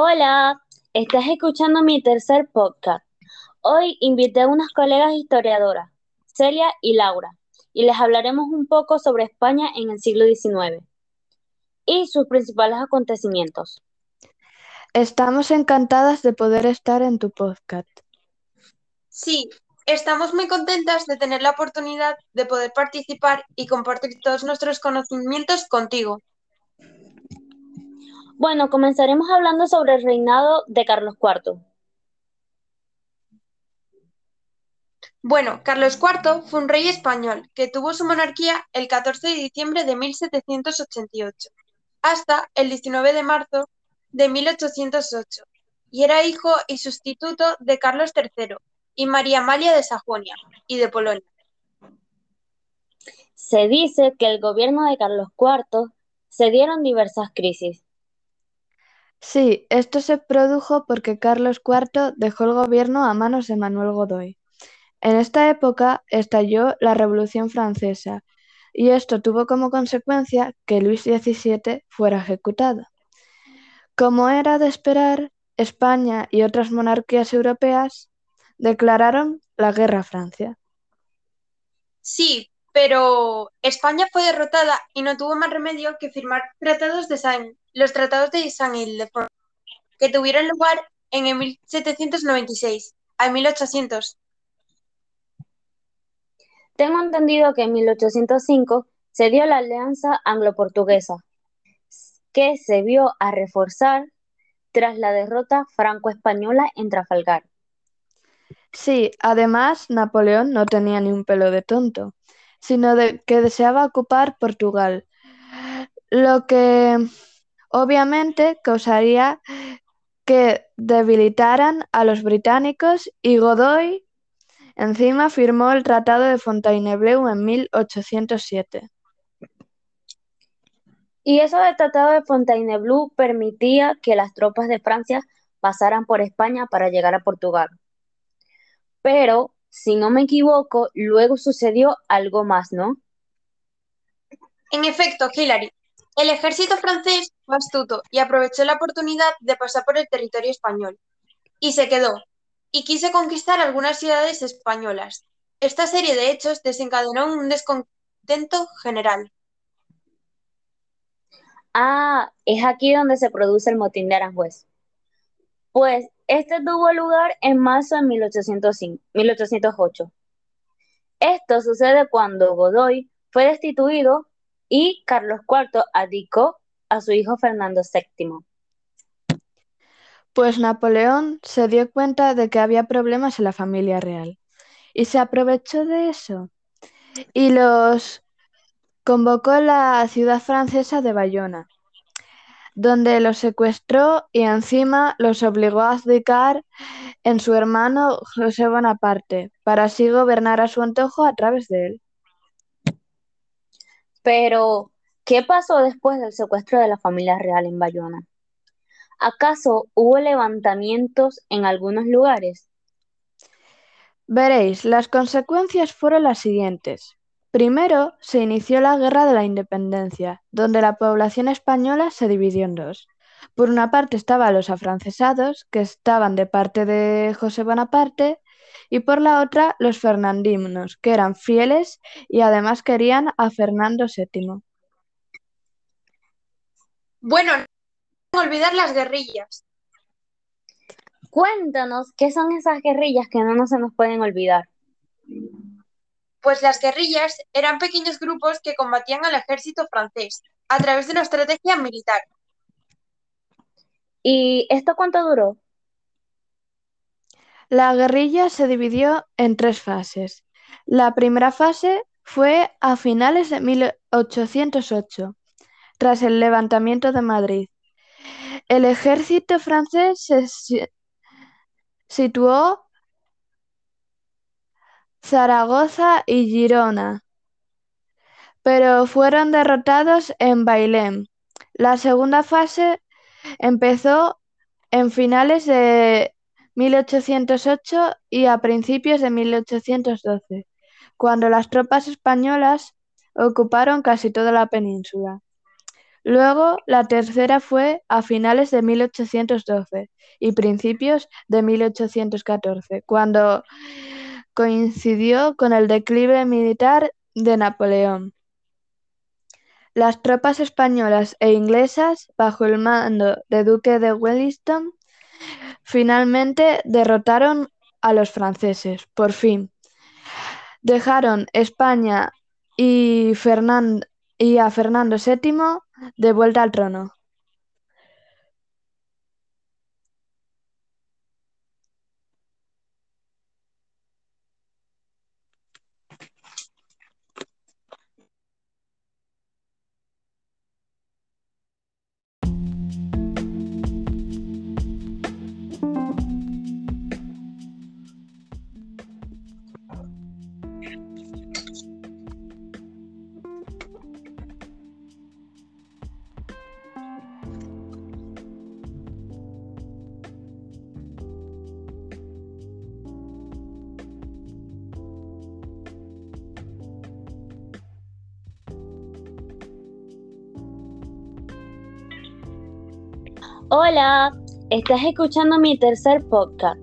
Hola, estás escuchando mi tercer podcast. Hoy invité a unas colegas historiadoras, Celia y Laura, y les hablaremos un poco sobre España en el siglo XIX y sus principales acontecimientos. Estamos encantadas de poder estar en tu podcast. Sí, estamos muy contentas de tener la oportunidad de poder participar y compartir todos nuestros conocimientos contigo. Bueno, comenzaremos hablando sobre el reinado de Carlos IV. Bueno, Carlos IV fue un rey español que tuvo su monarquía el 14 de diciembre de 1788 hasta el 19 de marzo de 1808 y era hijo y sustituto de Carlos III y María Amalia de Sajonia y de Polonia. Se dice que el gobierno de Carlos IV se dieron diversas crisis, Sí, esto se produjo porque Carlos IV dejó el gobierno a manos de Manuel Godoy. En esta época estalló la Revolución Francesa y esto tuvo como consecuencia que Luis XVII fuera ejecutado. Como era de esperar, España y otras monarquías europeas declararon la guerra a Francia. Sí, pero España fue derrotada y no tuvo más remedio que firmar tratados de San, los tratados de San Ildefonso, que tuvieron lugar en 1796 a 1800. Tengo entendido que en 1805 se dio la alianza anglo-portuguesa, que se vio a reforzar tras la derrota franco-española en Trafalgar. Sí, además Napoleón no tenía ni un pelo de tonto sino de que deseaba ocupar Portugal, lo que obviamente causaría que debilitaran a los británicos y Godoy encima firmó el Tratado de Fontainebleau en 1807. Y eso del Tratado de Fontainebleau permitía que las tropas de Francia pasaran por España para llegar a Portugal. Pero si no me equivoco, luego sucedió algo más, ¿no? En efecto, Hillary, el ejército francés fue astuto y aprovechó la oportunidad de pasar por el territorio español. Y se quedó, y quiso conquistar algunas ciudades españolas. Esta serie de hechos desencadenó un descontento general. Ah, es aquí donde se produce el motín de Aranjuez. Pues este tuvo lugar en marzo de 1808. Esto sucede cuando Godoy fue destituido y Carlos IV abdicó a su hijo Fernando VII. Pues Napoleón se dio cuenta de que había problemas en la familia real y se aprovechó de eso y los convocó a la ciudad francesa de Bayona donde los secuestró y encima los obligó a abdicar en su hermano José Bonaparte, para así gobernar a su antojo a través de él. Pero, ¿qué pasó después del secuestro de la familia real en Bayona? ¿Acaso hubo levantamientos en algunos lugares? Veréis, las consecuencias fueron las siguientes. Primero se inició la Guerra de la Independencia, donde la población española se dividió en dos. Por una parte estaban los afrancesados, que estaban de parte de José Bonaparte, y por la otra los fernandinos, que eran fieles y además querían a Fernando VII. Bueno, no olvidar las guerrillas. Cuéntanos qué son esas guerrillas que no se nos pueden olvidar pues las guerrillas eran pequeños grupos que combatían al ejército francés a través de una estrategia militar. ¿Y esto cuánto duró? La guerrilla se dividió en tres fases. La primera fase fue a finales de 1808, tras el levantamiento de Madrid. El ejército francés se situó Zaragoza y Girona, pero fueron derrotados en Bailén. La segunda fase empezó en finales de 1808 y a principios de 1812, cuando las tropas españolas ocuparon casi toda la península. Luego, la tercera fue a finales de 1812 y principios de 1814, cuando coincidió con el declive militar de Napoleón. Las tropas españolas e inglesas, bajo el mando de Duque de Wellington, finalmente derrotaron a los franceses, por fin. Dejaron España y, y a Fernando VII de vuelta al trono. Hola, estás escuchando mi tercer podcast.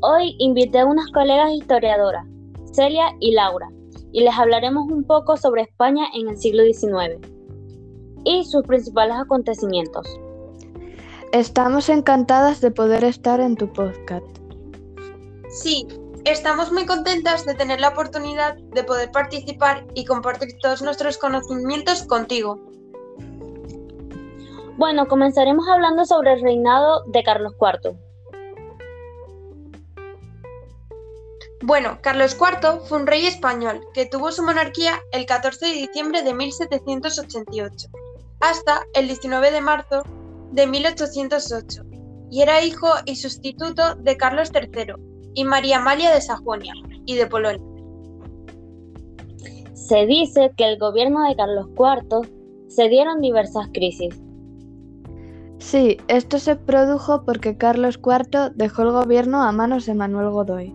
Hoy invité a unas colegas historiadoras, Celia y Laura, y les hablaremos un poco sobre España en el siglo XIX y sus principales acontecimientos. Estamos encantadas de poder estar en tu podcast. Sí, estamos muy contentas de tener la oportunidad de poder participar y compartir todos nuestros conocimientos contigo. Bueno, comenzaremos hablando sobre el reinado de Carlos IV. Bueno, Carlos IV fue un rey español que tuvo su monarquía el 14 de diciembre de 1788 hasta el 19 de marzo de 1808 y era hijo y sustituto de Carlos III y María Amalia de Sajonia y de Polonia. Se dice que el gobierno de Carlos IV se dieron diversas crisis, Sí, esto se produjo porque Carlos IV dejó el gobierno a manos de Manuel Godoy.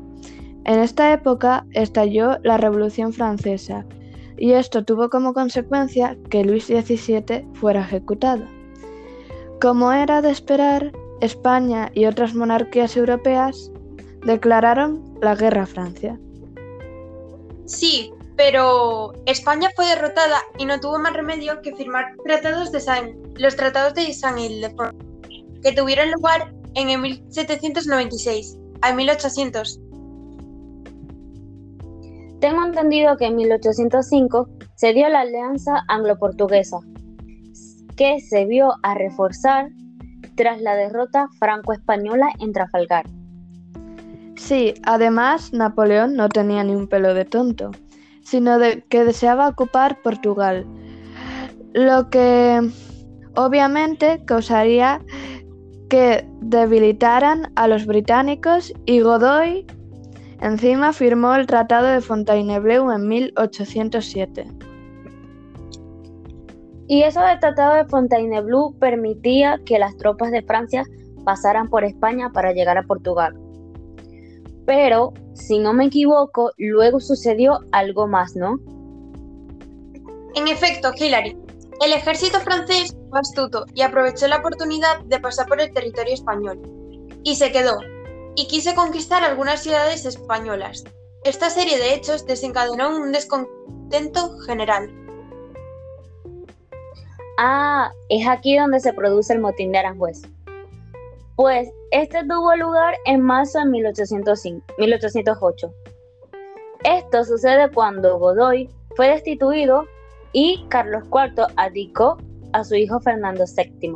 En esta época estalló la Revolución Francesa y esto tuvo como consecuencia que Luis XVII fuera ejecutado. Como era de esperar, España y otras monarquías europeas declararon la guerra a Francia. Sí, pero España fue derrotada y no tuvo más remedio que firmar tratados de San, los tratados de San Ildefonso, que tuvieron lugar en 1796 a 1800. Tengo entendido que en 1805 se dio la alianza anglo-portuguesa, que se vio a reforzar tras la derrota franco-española en Trafalgar. Sí, además Napoleón no tenía ni un pelo de tonto sino de que deseaba ocupar Portugal, lo que obviamente causaría que debilitaran a los británicos y Godoy encima firmó el Tratado de Fontainebleau en 1807. Y eso del Tratado de Fontainebleau permitía que las tropas de Francia pasaran por España para llegar a Portugal. Pero, si no me equivoco, luego sucedió algo más, ¿no? En efecto, Hillary, el ejército francés fue astuto y aprovechó la oportunidad de pasar por el territorio español. Y se quedó, y quiso conquistar algunas ciudades españolas. Esta serie de hechos desencadenó un descontento general. Ah, es aquí donde se produce el motín de Aranjuez. Pues este tuvo lugar en marzo de 1808. Esto sucede cuando Godoy fue destituido y Carlos IV abdicó a su hijo Fernando VII.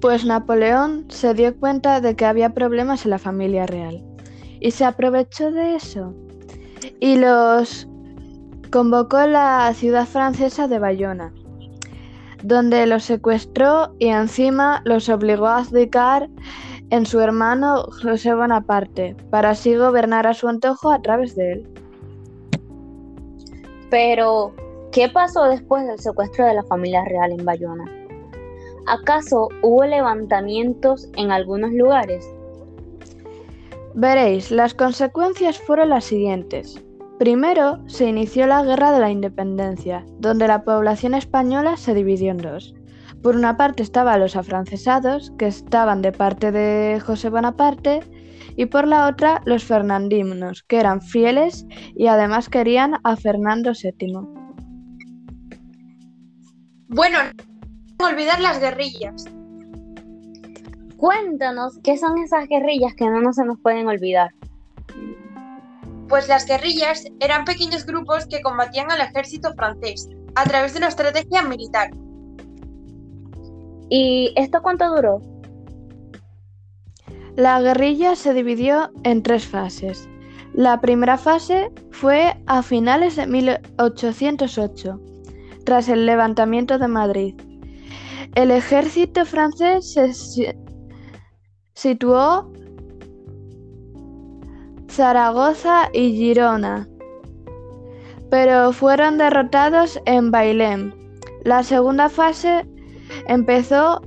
Pues Napoleón se dio cuenta de que había problemas en la familia real y se aprovechó de eso y los convocó a la ciudad francesa de Bayona donde los secuestró y encima los obligó a abdicar en su hermano José Bonaparte, para así gobernar a su antojo a través de él. Pero, ¿qué pasó después del secuestro de la familia real en Bayona? ¿Acaso hubo levantamientos en algunos lugares? Veréis, las consecuencias fueron las siguientes. Primero se inició la Guerra de la Independencia, donde la población española se dividió en dos. Por una parte estaban los afrancesados, que estaban de parte de José Bonaparte, y por la otra los fernandinos, que eran fieles y además querían a Fernando VII. Bueno, no olvidar las guerrillas. Cuéntanos qué son esas guerrillas que no se nos pueden olvidar. Pues las guerrillas eran pequeños grupos que combatían al ejército francés a través de una estrategia militar. ¿Y esto cuánto duró? La guerrilla se dividió en tres fases. La primera fase fue a finales de 1808, tras el levantamiento de Madrid. El ejército francés se situó Zaragoza y Girona, pero fueron derrotados en Bailén. La segunda fase empezó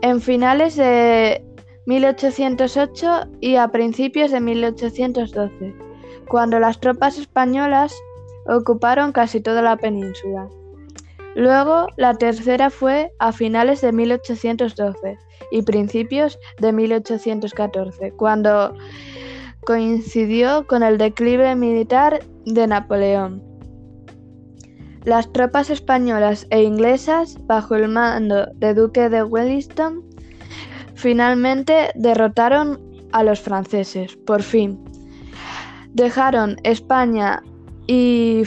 en finales de 1808 y a principios de 1812, cuando las tropas españolas ocuparon casi toda la península. Luego, la tercera fue a finales de 1812 y principios de 1814, cuando coincidió con el declive militar de Napoleón. Las tropas españolas e inglesas, bajo el mando de Duque de Wellington, finalmente derrotaron a los franceses, por fin. Dejaron España y,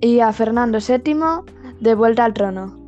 y a Fernando VII de vuelta al trono.